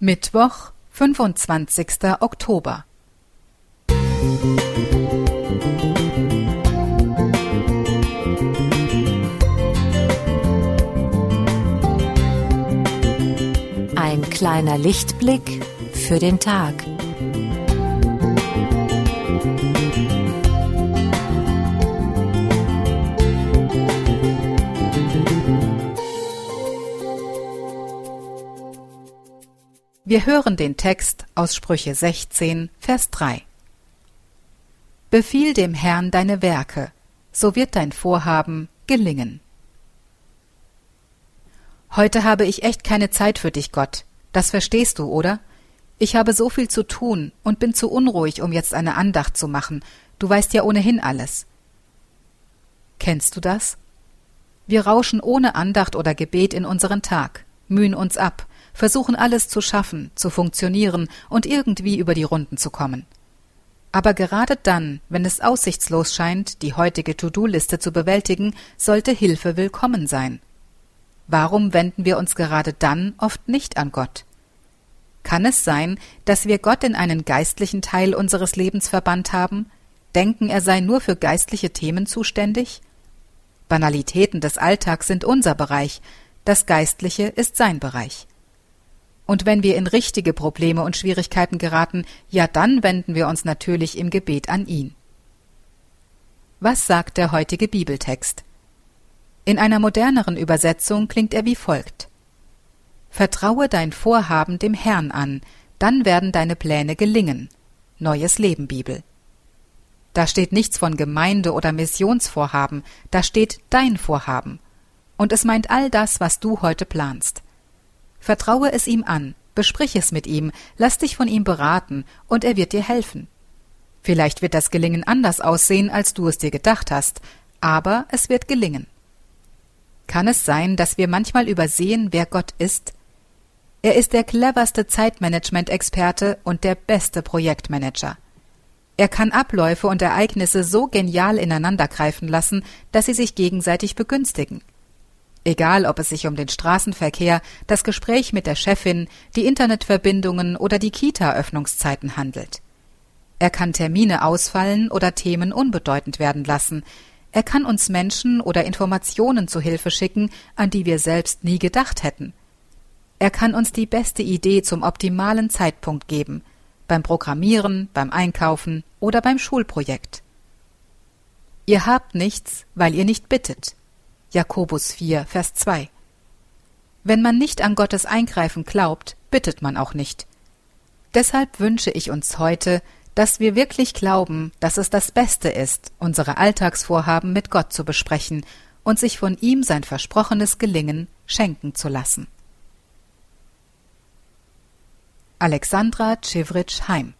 Mittwoch, 25. Oktober. Ein kleiner Lichtblick für den Tag. Wir hören den Text aus Sprüche 16, Vers 3. Befiehl dem Herrn deine Werke, so wird dein Vorhaben gelingen. Heute habe ich echt keine Zeit für dich, Gott. Das verstehst du, oder? Ich habe so viel zu tun und bin zu unruhig, um jetzt eine Andacht zu machen. Du weißt ja ohnehin alles. Kennst du das? Wir rauschen ohne Andacht oder Gebet in unseren Tag, mühen uns ab, versuchen alles zu schaffen, zu funktionieren und irgendwie über die Runden zu kommen. Aber gerade dann, wenn es aussichtslos scheint, die heutige To-Do-Liste zu bewältigen, sollte Hilfe willkommen sein. Warum wenden wir uns gerade dann oft nicht an Gott? Kann es sein, dass wir Gott in einen geistlichen Teil unseres Lebens verbannt haben? Denken, er sei nur für geistliche Themen zuständig? Banalitäten des Alltags sind unser Bereich, das Geistliche ist sein Bereich. Und wenn wir in richtige Probleme und Schwierigkeiten geraten, ja dann wenden wir uns natürlich im Gebet an ihn. Was sagt der heutige Bibeltext? In einer moderneren Übersetzung klingt er wie folgt Vertraue dein Vorhaben dem Herrn an, dann werden deine Pläne gelingen. Neues Leben Bibel. Da steht nichts von Gemeinde oder Missionsvorhaben, da steht dein Vorhaben. Und es meint all das, was du heute planst. Vertraue es ihm an, besprich es mit ihm, lass dich von ihm beraten, und er wird dir helfen. Vielleicht wird das Gelingen anders aussehen, als du es dir gedacht hast, aber es wird gelingen. Kann es sein, dass wir manchmal übersehen, wer Gott ist? Er ist der cleverste Zeitmanagement-Experte und der beste Projektmanager. Er kann Abläufe und Ereignisse so genial ineinandergreifen lassen, dass sie sich gegenseitig begünstigen. Egal, ob es sich um den Straßenverkehr, das Gespräch mit der Chefin, die Internetverbindungen oder die Kita-Öffnungszeiten handelt. Er kann Termine ausfallen oder Themen unbedeutend werden lassen. Er kann uns Menschen oder Informationen zu Hilfe schicken, an die wir selbst nie gedacht hätten. Er kann uns die beste Idee zum optimalen Zeitpunkt geben, beim Programmieren, beim Einkaufen oder beim Schulprojekt. Ihr habt nichts, weil ihr nicht bittet. Jakobus 4, Vers 2. Wenn man nicht an Gottes Eingreifen glaubt, bittet man auch nicht. Deshalb wünsche ich uns heute, dass wir wirklich glauben, dass es das Beste ist, unsere Alltagsvorhaben mit Gott zu besprechen und sich von ihm sein versprochenes Gelingen schenken zu lassen. Alexandra Cevritsch Heim